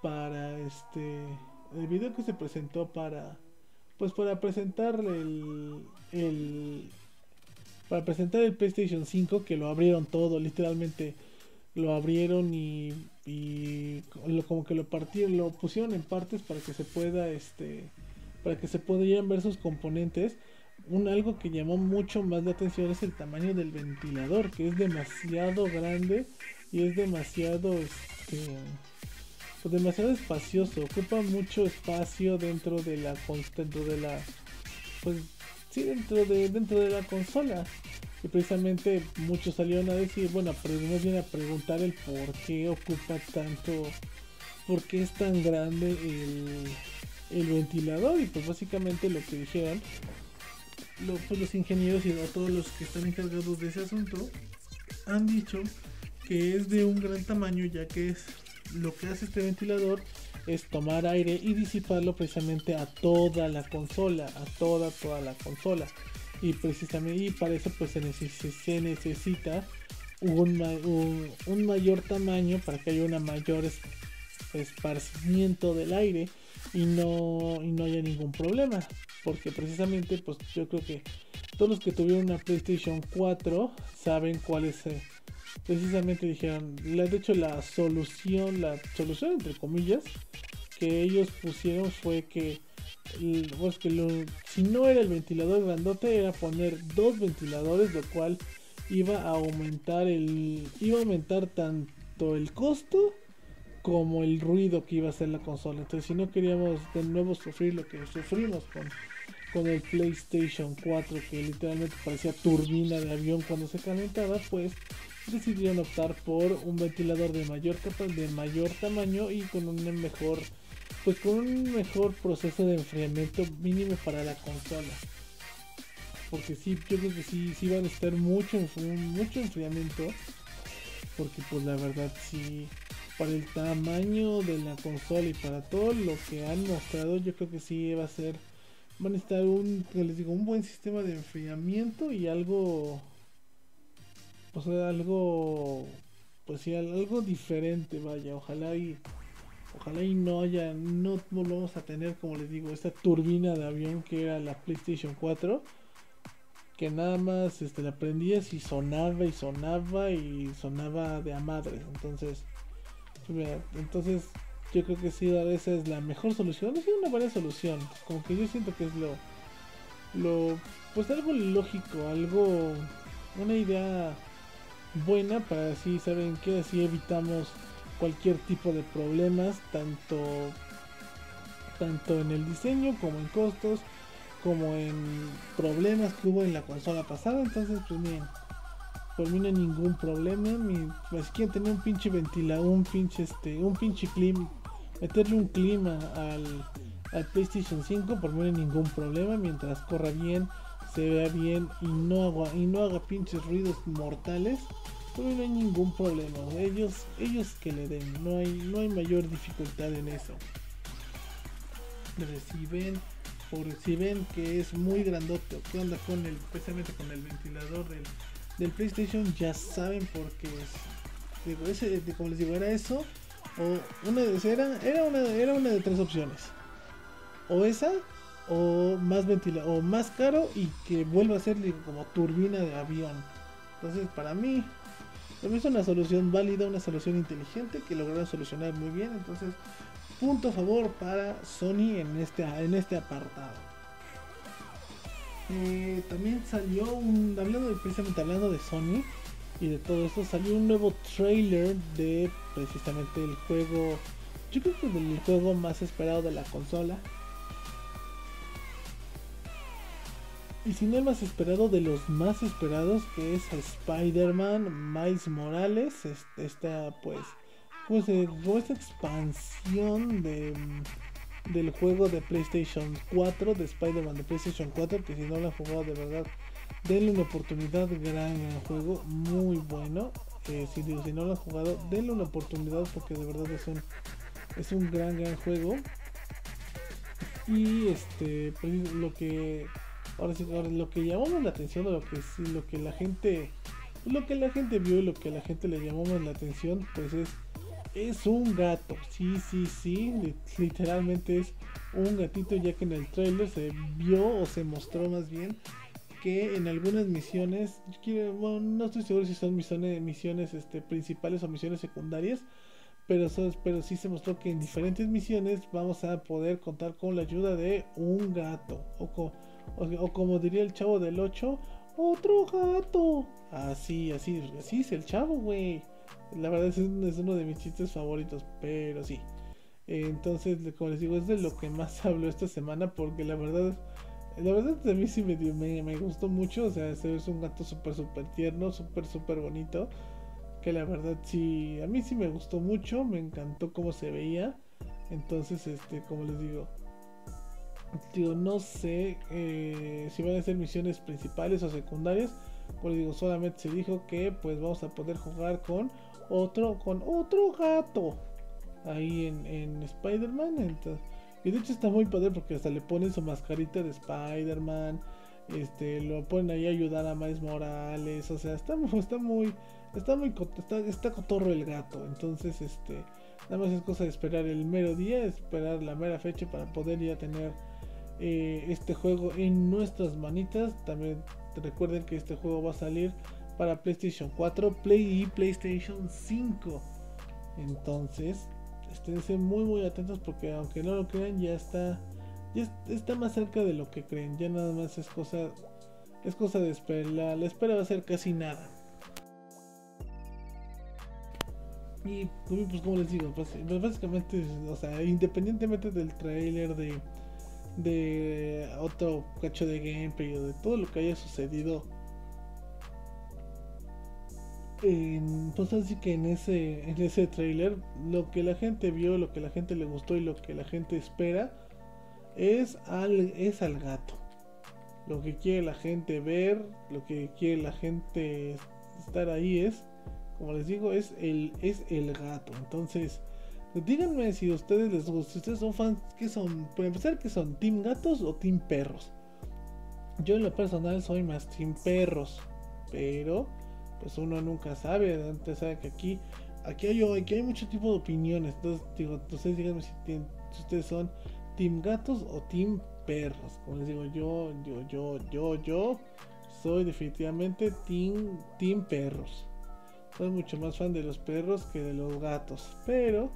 para este el video que se presentó para pues para presentar el, el para presentar el PlayStation 5 que lo abrieron todo literalmente lo abrieron y, y como que lo partieron lo pusieron en partes para que se pueda este para que se puedan ver sus componentes. Un algo que llamó mucho más la atención es el tamaño del ventilador que es demasiado grande y es demasiado este pues demasiado espacioso. Ocupa mucho espacio dentro de la dentro de la pues sí dentro de dentro de la consola. Y precisamente muchos salieron a decir bueno más bien a preguntar el por qué ocupa tanto por qué es tan grande el, el ventilador. Y pues básicamente lo que dijeron pues los ingenieros y todos los que están encargados de ese asunto han dicho que es de un gran tamaño ya que es lo que hace este ventilador es tomar aire y disiparlo precisamente a toda la consola, a toda toda la consola. Y precisamente y para eso pues se, necesita un, un, mayor tamaño para que haya un mayor esparcimiento del aire y no, y no haya ningún problema. Porque precisamente pues yo creo que todos los que tuvieron una PlayStation 4 saben cuál es... Eh, precisamente dijeron, de hecho la solución, la solución entre comillas, que ellos pusieron fue que, pues que si no era el ventilador grandote, era poner dos ventiladores, lo cual iba a aumentar el, iba a aumentar tanto el costo como el ruido que iba a hacer la consola. Entonces, si no queríamos de nuevo sufrir lo que sufrimos con, con el PlayStation 4, que literalmente parecía turbina de avión cuando se calentaba, pues decidieron optar por un ventilador de mayor de mayor tamaño y con un mejor pues con un mejor proceso de enfriamiento mínimo para la consola. Porque sí yo creo que sí sí van a estar mucho mucho enfriamiento. Porque pues la verdad sí para el tamaño de la consola y para todo lo que han mostrado yo creo que sí va a ser van a estar un les digo un buen sistema de enfriamiento y algo o sea, algo, pues sí, algo diferente, vaya, ojalá y, ojalá y no haya, no volvamos a tener, como les digo, esta turbina de avión que era la PlayStation 4, que nada más este, la prendías y sonaba y sonaba y sonaba de a entonces, entonces yo creo que sí, esa es la mejor solución, es una buena solución, como que yo siento que es lo, lo, pues algo lógico, algo, una idea buena para así, ¿saben que Así evitamos cualquier tipo de problemas, tanto, tanto en el diseño como en costos, como en problemas que hubo en la consola pasada. Entonces, pues miren, por mí no hay ningún problema. Mi, pues quieren tener un pinche ventilador, un pinche este, un pinche clima, meterle un clima al, al PlayStation 5, por mí no hay ningún problema mientras corra bien se vea bien y no haga, y no haga pinches ruidos mortales, pero no hay ningún problema. Ellos, ellos que le den, no hay, no hay mayor dificultad en eso. ven, por si ven que es muy grandote, qué onda con el, especialmente con el ventilador del, del PlayStation, ya saben por qué es. Digo, ese, como les digo, era eso. O una de era, era una, era una de tres opciones. O esa, o más ventila o más caro y que vuelva a ser como turbina de avión. Entonces, para mí, es una solución válida, una solución inteligente que lograron solucionar muy bien. Entonces, punto a favor para Sony en este, en este apartado. Eh, también salió un, hablando de, precisamente hablando de Sony y de todo esto, salió un nuevo trailer de precisamente el juego, yo creo que el juego más esperado de la consola, Y si no el más esperado de los más esperados, que es Spider-Man Miles Morales, esta pues, pues eh, esta expansión de, del juego de PlayStation 4, de Spider-Man de PlayStation 4, que si no lo han jugado de verdad, denle una oportunidad, gran, juego, muy bueno. que si, si no lo han jugado, denle una oportunidad porque de verdad es un, es un gran, gran juego. Y este, pues, lo que ahora sí, ahora lo que llamamos la atención, lo que sí, lo que la gente, lo que la gente vio y lo que la gente le llamó la atención, pues es, es un gato. Sí, sí, sí, literalmente es un gatito, ya que en el trailer se vio o se mostró más bien que en algunas misiones, no estoy seguro si son misiones, este, principales o misiones secundarias, pero, pero sí se mostró que en diferentes misiones vamos a poder contar con la ayuda de un gato. O, o, como diría el chavo del 8, otro gato. Así, así, así es el chavo, güey. La verdad es, es, uno de mis chistes favoritos, pero sí. Entonces, como les digo, es de lo que más (laughs) hablo esta semana porque la verdad... La verdad a mí sí me, me, me gustó mucho, o sea, es un gato súper, súper tierno, súper, súper bonito que la verdad sí, a mí sí me gustó mucho, me encantó cómo se veía. Entonces, este, como les digo, no sé eh, si van a ser misiones principales o secundarias. Como les digo, solamente se dijo que pues vamos a poder jugar con otro, con otro gato ahí en, en Spider-Man. Y de hecho está muy padre porque hasta le ponen su mascarita de Spider-Man. Este, lo ponen ahí a ayudar a Miles Morales. O sea, está, está muy, Está muy está, está cotorro el gato. Entonces, este. Nada más es cosa de esperar el mero día, esperar la mera fecha para poder ya tener eh, este juego en nuestras manitas. También recuerden que este juego va a salir para PlayStation 4, Play y PlayStation 5. Entonces, esténse muy muy atentos porque aunque no lo crean, ya está ya está más cerca de lo que creen. Ya nada más es cosa es cosa de esperar. la espera va a ser casi nada. Y pues como les digo, pues, pues, básicamente, o sea, independientemente del trailer de, de otro cacho de gameplay o de todo lo que haya sucedido, pues así que en ese, en ese trailer, lo que la gente vio, lo que la gente le gustó y lo que la gente espera es al, es al gato. Lo que quiere la gente ver, lo que quiere la gente estar ahí es como les digo, es el, es el gato. Entonces, díganme si a ustedes les gusta, si ustedes son fans, que son? Por empezar, que son? ¿Team gatos o Team perros? Yo en lo personal soy más Team perros. Pero, pues uno nunca sabe. Antes sabe que aquí, aquí hay, aquí hay mucho tipo de opiniones. Entonces, digo, ustedes díganme si, si ustedes son Team gatos o Team perros. Como les digo, yo, yo, yo, yo, yo soy definitivamente Team, team perros. Soy mucho más fan de los perros que de los gatos. Pero,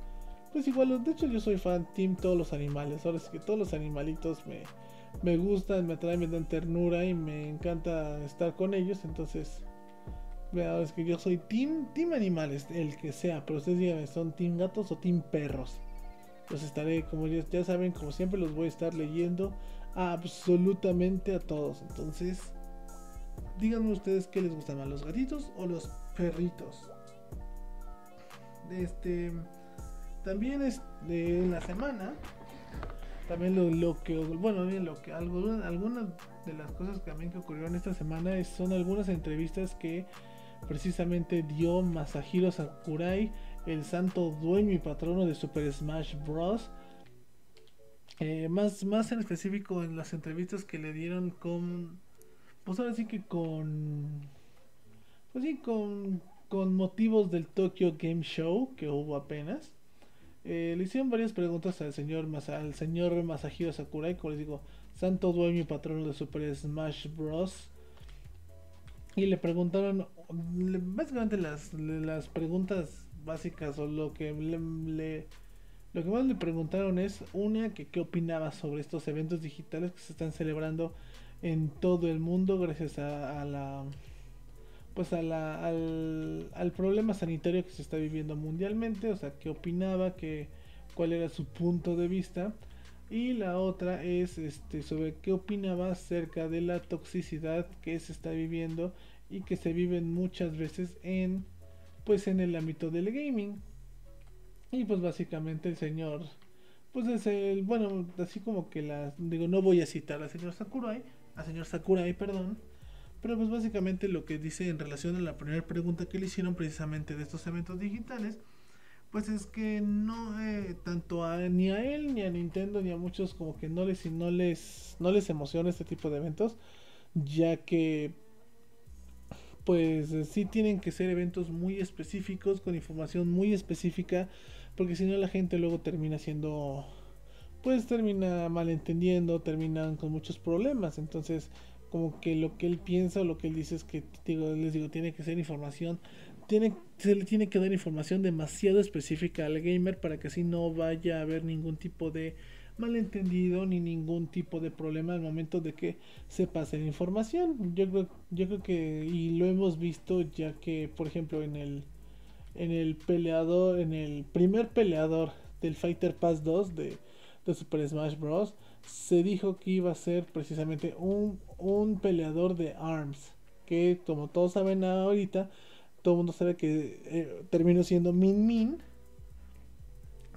pues igual, de hecho yo soy fan team todos los animales. Ahora sí que todos los animalitos me, me gustan, me atraen, me dan ternura y me encanta estar con ellos. Entonces, ahora es que yo soy team, team animales, el que sea. Pero ustedes díganme, ¿son team gatos o team perros? Los estaré, como ya, ya saben, como siempre los voy a estar leyendo absolutamente a todos. Entonces, díganme ustedes qué les gustan más, los gatitos o los perritos. Este también es de la semana. También lo, que bueno, lo que algunas algunas de las cosas también que ocurrieron esta semana son algunas entrevistas que precisamente dio Masahiro Sakurai, el santo dueño y patrono de Super Smash Bros. Eh, más, más en específico en las entrevistas que le dieron con. Pues ahora sí que con pues sí, con, motivos del Tokyo Game Show que hubo apenas. Eh, le hicieron varias preguntas al señor, al señor Masahiro Sakurai, como les digo, santo dueño y patrono de Super Smash Bros. Y le preguntaron, básicamente las, las preguntas básicas o lo que lo que más le preguntaron es una que qué opinaba sobre estos eventos digitales que se están celebrando en todo el mundo gracias a la pues al, al, problema sanitario que se está viviendo mundialmente, o sea, qué opinaba, que, cuál era su punto de vista. Y la otra es este, sobre qué opinaba acerca de la toxicidad que se está viviendo y que se viven muchas veces en pues en el ámbito del gaming. Y pues básicamente el señor pues es el bueno, así como que la digo, no voy a citar al señor Sakurai, al señor Sakurai, perdón, Pero pues básicamente lo que dice en relación a la primera pregunta que le hicieron precisamente de estos eventos digitales, pues es que no eh, tanto a, ni a él ni a Nintendo ni a muchos como que no les no les no les emociona este tipo de eventos, ya que pues sí tienen que ser eventos muy específicos con información muy específica, porque si no la gente luego termina siendo pues termina malentendiendo, terminan con muchos problemas, entonces como que lo que él piensa o lo que él dice es que digo, les digo, tiene que ser información, tiene, se le tiene que dar información demasiado específica al gamer para que así no vaya a haber ningún tipo de malentendido ni ningún tipo de problema al momento de que se pase la información. Yo creo, yo creo que, y lo hemos visto ya que, por ejemplo, en el, en el peleador, en el primer peleador del Fighter Pass 2 de, de Super Smash Bros se dijo que iba a ser precisamente un, un peleador de ARMS. Que como todos saben ahorita, todo el mundo sabe que eh, terminó siendo Min Min.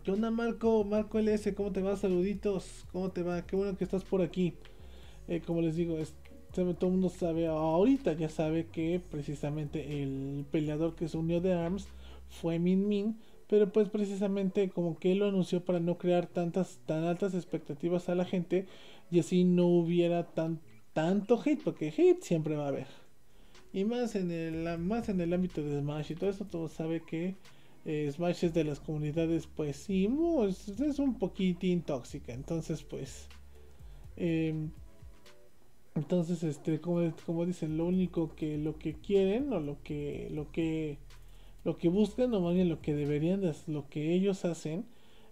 ¿Qué onda Marco? Marco LS, ¿cómo te va? Saluditos, ¿cómo te va? Qué bueno que estás por aquí. Eh, como les digo, todo el mundo sabe, ahorita ya sabe que precisamente el peleador que se unió de ARMS fue Min Min pero pues precisamente como que él lo anunció para no crear tantas tan altas expectativas a la gente y así no hubiera tan tanto hate porque hate siempre va a haber. Y más en el más en el ámbito de Smash y todo eso todo sabe que eh, Smash es de las comunidades pues sí es, un poquitín tóxica. Entonces pues em, entonces este como, como dicen lo único que lo que quieren o lo que lo que lo que buscan o lo que deberían lo que ellos hacen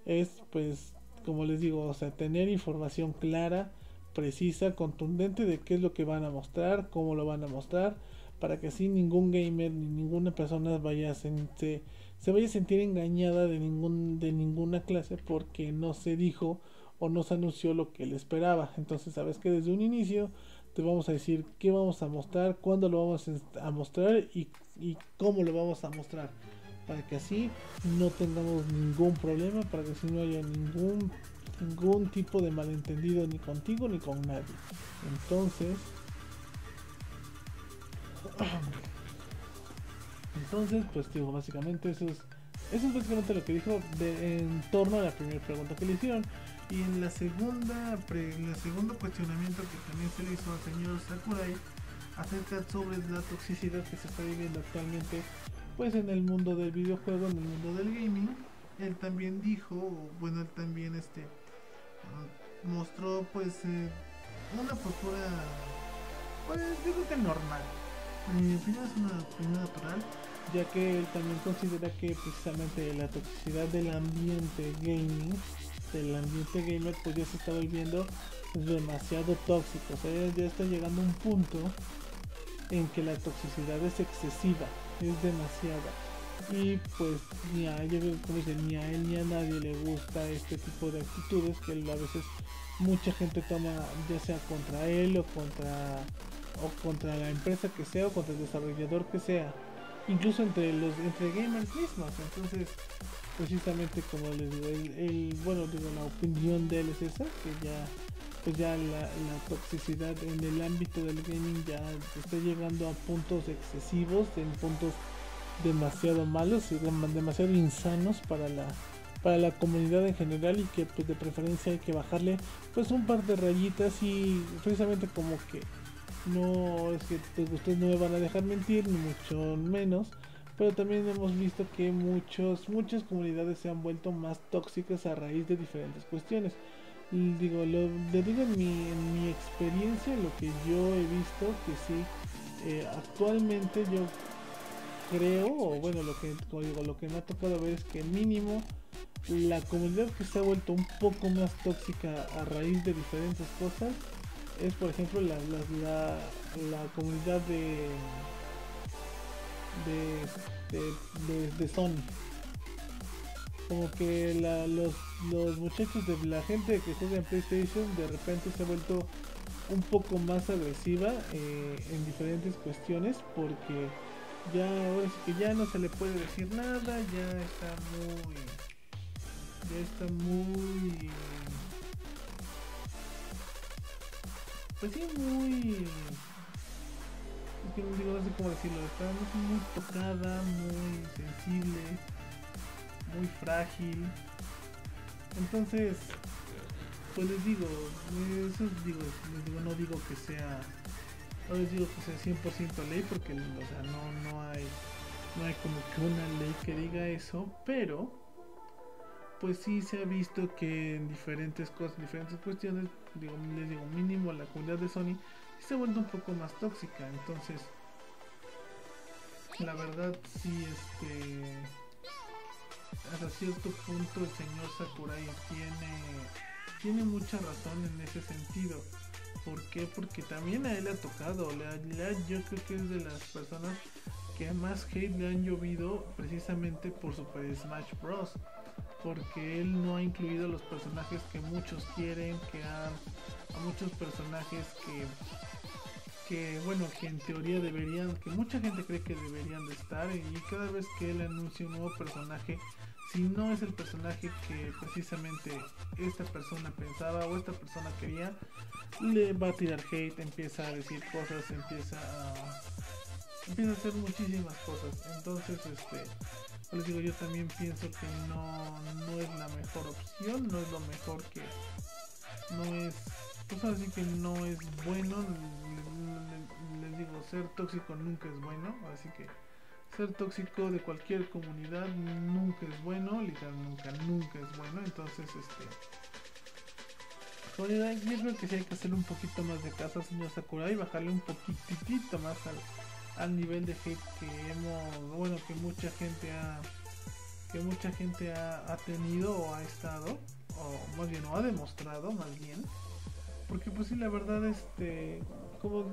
es pues como les digo o sea tener información clara precisa contundente de qué es lo que van a mostrar cómo lo van a mostrar para que así ningún gamer ni ninguna persona vaya a se vaya a sentir engañada de ningún de ninguna clase porque no se dijo o no se anunció lo que él esperaba. Entonces sabes que desde un inicio te vamos a decir qué vamos a mostrar cuándo lo vamos a mostrar y y cómo lo vamos a mostrar para que así no tengamos ningún problema para que así no haya ningún ningún tipo de malentendido ni contigo ni con nadie. Entonces (clears throat) entonces pues digo básicamente eso es eso es básicamente lo que dijo de, en torno a la primera pregunta que le hicieron y en la segunda en el segundo cuestionamiento que también se le hizo al señor Sakurai acerca sobre la toxicidad que se está viviendo actualmente pues en el mundo del videojuego, en el mundo del gaming. Él también dijo, bueno, él también este mostró pues eh, una postura pues yo creo que normal. En mi opinión es una opinión natural, ya que él también considera que precisamente la toxicidad del ambiente gaming, del ambiente gamer, pues ya se está volviendo demasiado tóxico. O sea, ya está llegando un punto en que la toxicidad es excesiva, es demasiada. Y pues ni a, ni a él ni a nadie le gusta este tipo de actitudes que a veces mucha gente toma ya sea contra él o contra o contra la empresa que sea o contra el desarrollador que sea incluso entre los entre gamers mismos entonces precisamente como les digo el, bueno digo la opinión de él es esa que ya pues ya la, toxicidad en el ámbito del gaming ya está llegando a puntos excesivos, en puntos demasiado malos y demasiado insanos para la para la comunidad en general y que pues de preferencia hay que bajarle pues un par de rayitas y precisamente como que no es que pues, ustedes no me van a dejar mentir ni mucho menos pero también hemos visto que muchos muchas comunidades se han vuelto más tóxicas a raíz de diferentes cuestiones. Digo, lo, le digo en mi, en mi experiencia, lo que yo he visto, que sí, eh, actualmente yo creo, o bueno, lo que, digo, lo que me ha tocado ver es que mínimo la comunidad que se ha vuelto un poco más tóxica a raíz de diferentes cosas es, por ejemplo, la, la, comunidad de de, de, de Sony. Como que los, los muchachos de la gente que juega en PlayStation de repente se ha vuelto un poco más agresiva eh, en diferentes cuestiones porque ya ahora que ya no se le puede decir nada, ya está muy ya está muy pues sí muy que digo, no sé cómo decirlo, está muy tocada, muy sensible, muy frágil. Entonces, pues les digo, eso digo, les digo, no digo que sea, no les digo que sea 100% ley porque, o sea, no, no hay, no hay como que una ley que diga eso, pero pues sí se ha visto que en diferentes cosas, diferentes cuestiones, digo, les digo, mínimo la comunidad de Sony se ha vuelto un poco más tóxica, entonces la verdad sí este hasta cierto punto el señor Sakurai tiene tiene mucha razón en ese sentido. ¿Por qué? Porque también a él le ha tocado, le, yo creo que es de las personas que más hate le han llovido precisamente por Super Smash Bros porque él no ha incluido los personajes que muchos quieren, que han a muchos personajes que que bueno, que en teoría deberían, que mucha gente cree que deberían de estar y cada vez que él anuncia un nuevo personaje, si no es el personaje que precisamente esta persona pensaba o esta persona quería, le va a tirar hate, empieza a decir cosas, empieza a empieza a hacer muchísimas cosas. Entonces, este les digo, yo también pienso que no, no es la mejor opción, no es lo mejor que no es, pues así que no es bueno, les, digo, ser tóxico nunca es bueno, así que ser tóxico de cualquier comunidad nunca es bueno, literal nunca, nunca es bueno, entonces este yo creo que sí hay que hacer un poquito más de caso señor Sakurai, bajarle un poquitito más al al nivel de hate que hemos, bueno, que mucha gente ha, que mucha gente ha, tenido o ha estado, o más bien, o ha demostrado, más bien, porque pues sí, la verdad, este, como,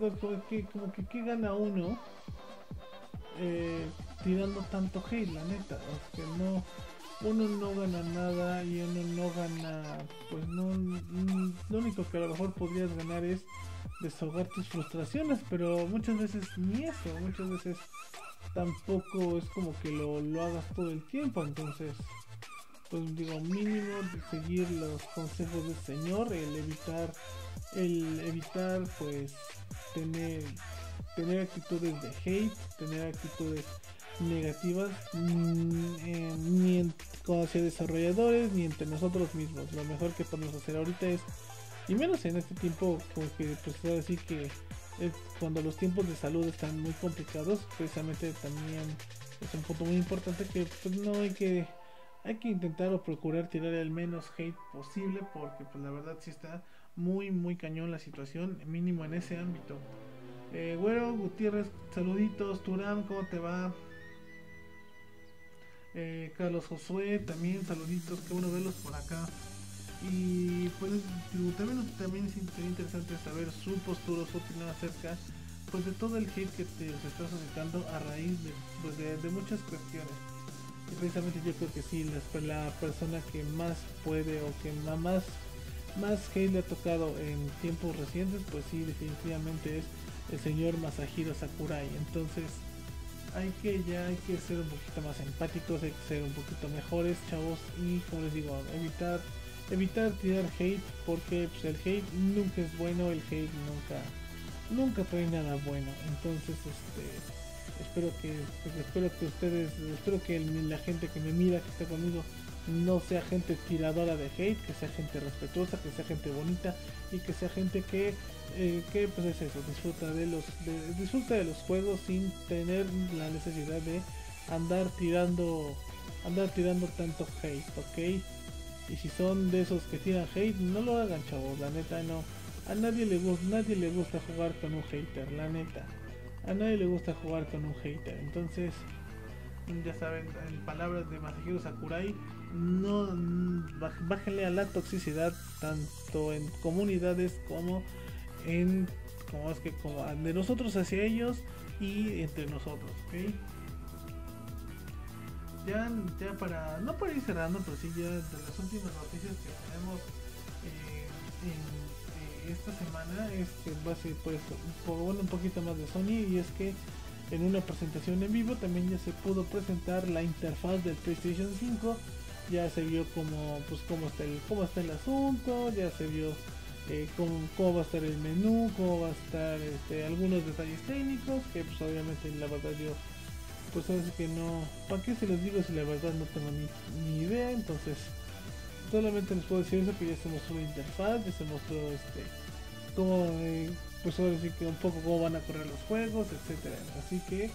que, como que, ¿qué gana uno eh, tirando tanto hate, la neta? O que no, uno no gana nada y uno no gana, pues no, lo único que a lo mejor podrías ganar es desahogar tus frustraciones, pero muchas veces ni eso, muchas veces tampoco es como que lo, lo hagas todo el tiempo, entonces pues digo mínimo seguir los consejos del señor el evitar el evitar pues tener tener actitudes de hate tener actitudes negativas mm, eh, ni hacia desarrolladores ni entre nosotros mismos. Lo mejor que podemos hacer ahorita es y menos en este tiempo como que pues decir que cuando los tiempos de salud están muy complicados precisamente también es un punto muy importante que pues no hay que hay que intentar o procurar tirar el menos hate posible porque pues la verdad sí está muy muy cañón la situación mínimo en ese ámbito. Eh, güero Gutiérrez saluditos. Turam cómo te va eh, Carlos Josué también saluditos. Qué bueno verlos por acá y pues también, también sería interesante saber su postura, su opinión acerca pues de todo el hate que te se está suscitando a raíz de, pues, de, muchas cuestiones. Y precisamente yo creo que sí, la, la persona que más puede o que más, más hate le ha tocado en tiempos recientes, pues sí, definitivamente es el señor Masahiro Sakurai. Entonces, hay que ya hay que ser un poquito más empáticos, hay que ser un poquito mejores, chavos, y como les digo, evitar evitar tirar hate porque pues, el hate nunca es bueno, el hate nunca nunca trae nada bueno. Entonces, este espero que pues, espero que ustedes, espero que la gente que me mira, que está conmigo no sea gente tiradora de hate, que sea gente respetuosa, que sea gente bonita y que sea gente que eh, que pues es eso, disfruta de los disfruta de los juegos sin tener la necesidad de andar tirando andar tirando tanto hate, ¿ok? Y si son de esos que tiran hate, no lo hagan chavos, la neta no. A nadie le gusta, nadie le gusta jugar con un hater, la neta. A nadie le gusta jugar con un hater. Entonces, ya saben, en palabras de Masahiro Sakurai, no bájenle a la toxicidad tanto en comunidades como en como es que de nosotros hacia ellos y entre nosotros, ¿ok? Ya, para, no para ir cerrando, pero sí ya de las últimas noticias que tenemos eh, eh, esta semana es que va a ser pues bueno, un poquito más de Sony y es que en una presentación en vivo también ya se pudo presentar la interfaz del PlayStation 5 ya se vio como pues cómo está el cómo está el asunto ya se vio eh, cómo, va a estar el menú, cómo va a estar este, algunos detalles técnicos, que pues obviamente la verdad yo pues así que no, ¿para qué se los digo si la verdad no tengo ni, idea? Entonces solamente les puedo decir eso que ya se mostró la interfaz, ya se mostró este cómo eh, pues ahora sí que un poco cómo van a correr los juegos, etcétera. Así que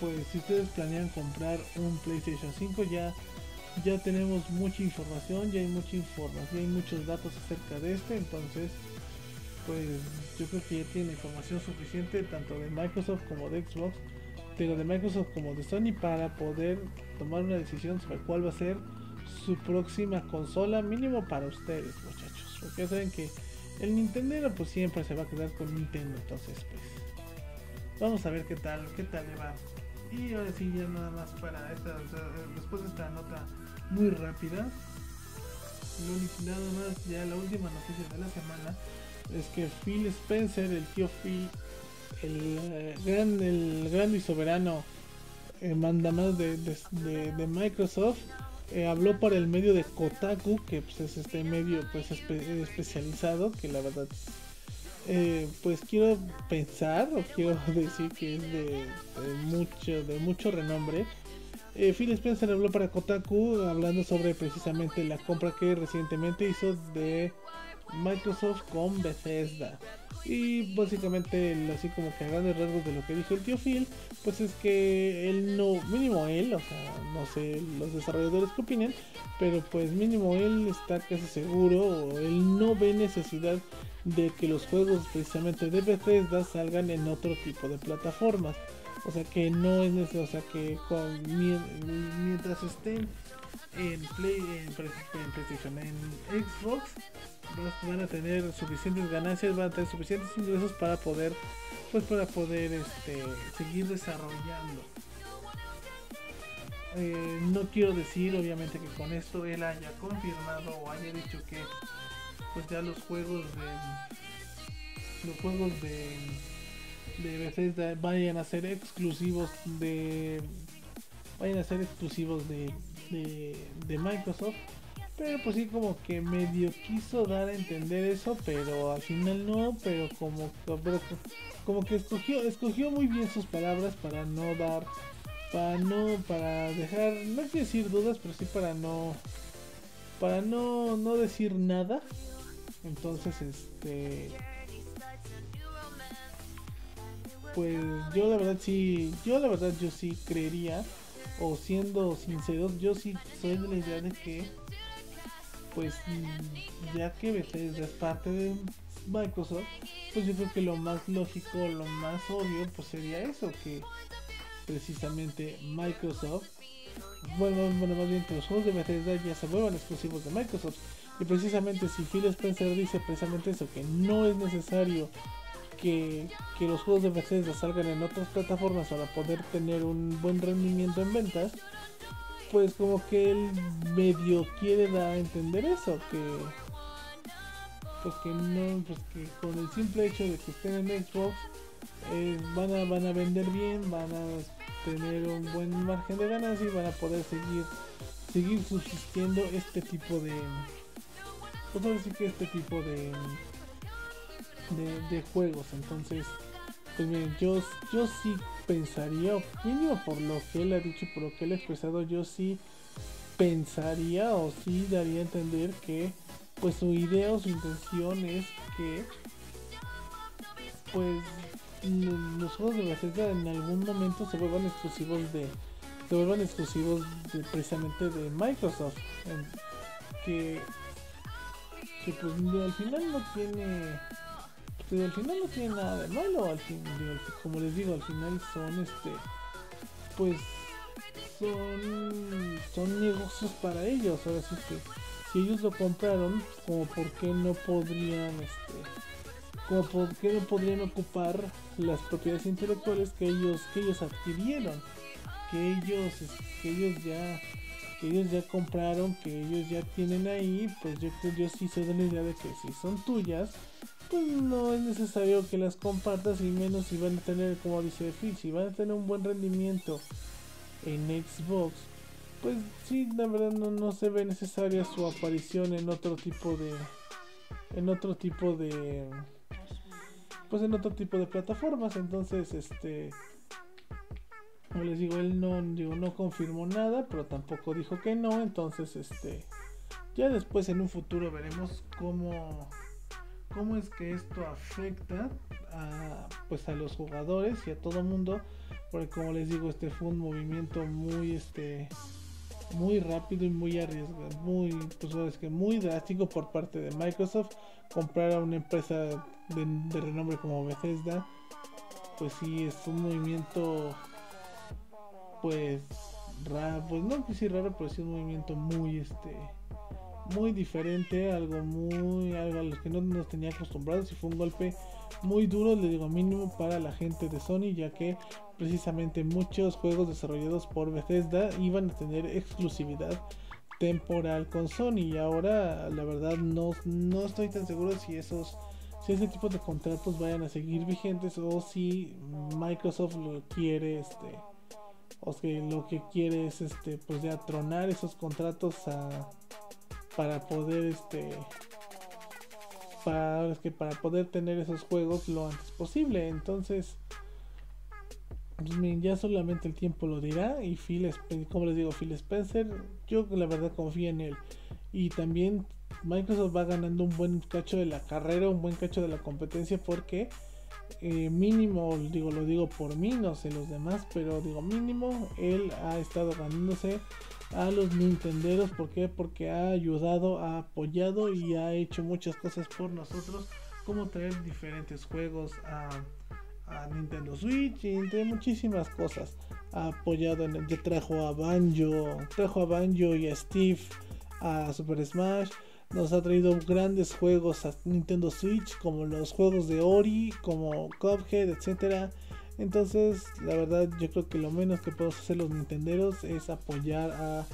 pues si ustedes planean comprar un PlayStation 5 ya ya tenemos mucha información, ya hay mucha información, hay muchos datos acerca de este, entonces pues yo creo que ya tiene información suficiente tanto de Microsoft como de Xbox, pero de Microsoft como de Sony para poder tomar una decisión sobre cuál va a ser su próxima consola mínimo para ustedes muchachos, porque saben que el Nintendo pues siempre se va a quedar con Nintendo, entonces pues vamos a ver qué tal, qué tal le va. Y ahora sí ya nada más para esta, después de esta nota muy rápida. Nada más, ya la última noticia de la semana es que Phil Spencer, el tío Phil, el eh, gran, el gran y soberano eh, mandamás de, Microsoft, eh, habló para el medio de Kotaku, que pues, es este medio pues especializado, que la verdad pues quiero pensar o quiero (laughs) decir que es de, mucho de mucho renombre eh, Phil Spencer habló para Kotaku hablando sobre precisamente la compra que recientemente hizo de Microsoft con Bethesda. Y básicamente, así como que a grandes rasgos de lo que dijo el tío Phil, pues es que él no, mínimo él, o sea, no sé los desarrolladores que opinen, pero pues mínimo él está casi seguro, o él no ve necesidad de que los juegos precisamente de Bethesda salgan en otro tipo de plataformas. O sea que no es necesario, o sea que con, mientras estén en Play, en, PlayStation, en Xbox, van a tener suficientes ganancias, van a tener suficientes ingresos para poder, pues para poder este, seguir desarrollando. Eh, no quiero decir obviamente que con esto él haya confirmado o haya dicho que pues ya los juegos de los juegos de de Bethesda vayan a ser exclusivos de vayan a ser exclusivos de, de, Microsoft. Pero pues sí como que medio quiso dar a entender eso pero al final no pero como como que escogió escogió muy bien sus palabras para no dar para no para dejar no quiero decir dudas pero sí para no para no no decir nada. Entonces este pues yo la verdad sí, yo la verdad yo sí creería, o siendo sincero, yo sí soy de la idea de que, pues ya que Bethesda es parte de Microsoft, pues yo creo que lo más lógico, lo más obvio, pues sería eso, que precisamente Microsoft, bueno, bueno más bien que los juegos de Bethesda ya se vuelvan exclusivos de Microsoft. Y precisamente si Phil Spencer dice precisamente eso, que no es necesario que, los juegos de Bethesda salgan en otras plataformas para poder tener un buen rendimiento en ventas, pues como que él medio quiere dar a entender eso, que pues que no, pues que con el simple hecho de que estén en Xbox eh, van a van a vender bien, van a tener un buen margen de ganancia y van a poder seguir seguir subsistiendo este tipo de pues que este tipo de de, juegos. Entonces, pues yo, yo sí pensaría, mínimo por lo que él ha dicho, por lo que él ha expresado, yo sí pensaría o sí daría a entender que pues su idea o su intención es que pues los juegos de Bethesda en algún momento se vuelvan exclusivos de se vuelvan exclusivos de, precisamente de Microsoft que que pues al final no tiene pero al final no tiene nada de malo, al fin, como les digo, al final son este pues son son negocios para ellos, ahora sí que si ellos lo compraron, como por qué no podrían este como por qué no podrían ocupar las propiedades intelectuales que ellos que ellos adquirieron, que ellos que ellos ya que ellos ya compraron, que ellos ya tienen ahí, pues yo yo sí soy de la idea de que si son tuyas, pues no es necesario que las compartas y menos si van a tener, como dice Phil, si van a tener un buen rendimiento en Xbox, pues sí, la verdad no, no se ve necesaria su aparición en otro tipo de en otro tipo de pues en otro tipo de plataformas. Entonces este como les digo él no digo no confirmó nada pero tampoco dijo que no. Entonces este ya después en un futuro veremos cómo cómo es que esto afecta a pues a los jugadores y a todo mundo porque como les digo este fue un movimiento muy este muy rápido y muy arriesgado muy pues que muy drástico por parte de Microsoft. Comprar a una empresa de, renombre como Bethesda pues sí es un movimiento pues raro pues no que sí raro pero sí un movimiento muy este muy diferente algo muy algo a los que no nos tenía acostumbrados y fue un golpe muy duro le digo mínimo para la gente de Sony ya que precisamente muchos juegos desarrollados por Bethesda iban a tener exclusividad temporal con Sony y ahora la verdad no, no estoy tan seguro si esos si ese tipo de contratos vayan a seguir vigentes o si Microsoft lo quiere este o que lo que quiere es este pues ya tronar esos contratos a, para poder este para que para poder tener esos juegos lo antes posible entonces pues, ya solamente el tiempo lo dirá y Phil, como les digo, Phil Spencer, yo la verdad confío en él. Y también Microsoft va ganando un buen cacho de la carrera, un buen cacho de la competencia porque eh, mínimo, digo, lo digo por mí, no sé los demás, pero digo mínimo, él ha estado ganándose a los Nintenderos, ¿por qué? Porque ha ayudado, ha apoyado y ha hecho muchas cosas por nosotros, como traer diferentes juegos a Nintendo Switch y entre muchísimas cosas. Ha apoyado en el, trajo a Banjo, trajo a Banjo y a Steve a Super Smash. Nos ha traído grandes juegos a Nintendo Switch, como los juegos de Ori, como Cuphead, etcétera. Entonces, la verdad, yo creo que lo menos que podemos hacer los Nintenderos es apoyar a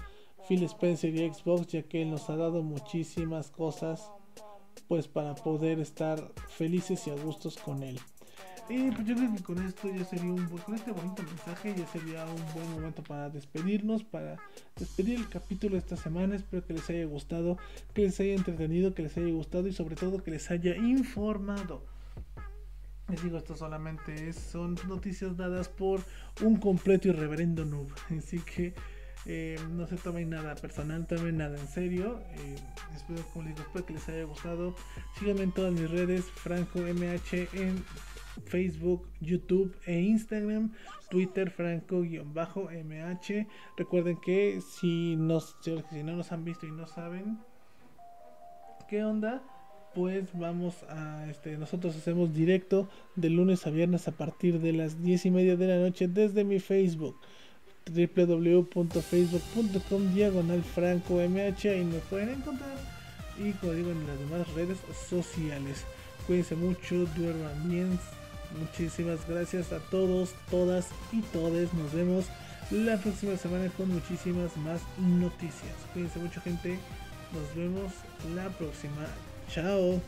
Phil Spencer y Xbox, ya que él nos ha dado muchísimas cosas, pues para poder estar felices y a gustos con él. Y pues yo creo que con esto ya sería un con este bonito mensaje ya sería un buen momento para despedirnos, para despedir el capítulo de esta semana. Espero que les haya gustado, que les haya entretenido, que les haya gustado y sobre todo que les haya informado. Les digo, esto solamente son noticias dadas por un completo y reverendo noob. (laughs) Así que eh, no se tomen nada personal, tomen nada en serio. Eh, espero, como les digo, espero que les haya gustado. Síganme en todas mis redes, Franco MH en Facebook, YouTube e Instagram, Twitter franco-mh. Recuerden que si, nos, si no nos han visto y no saben qué onda, pues vamos a este nosotros hacemos directo de lunes a viernes a partir de las 10 y media de la noche desde mi Facebook www.facebook.com diagonal franco mh y me pueden encontrar y como digo en las demás redes sociales cuídense mucho duerman bien Muchísimas gracias a todos, todas y todes. Nos vemos la próxima semana con muchísimas más noticias. Cuídense mucho gente. Nos vemos la próxima. Ciao!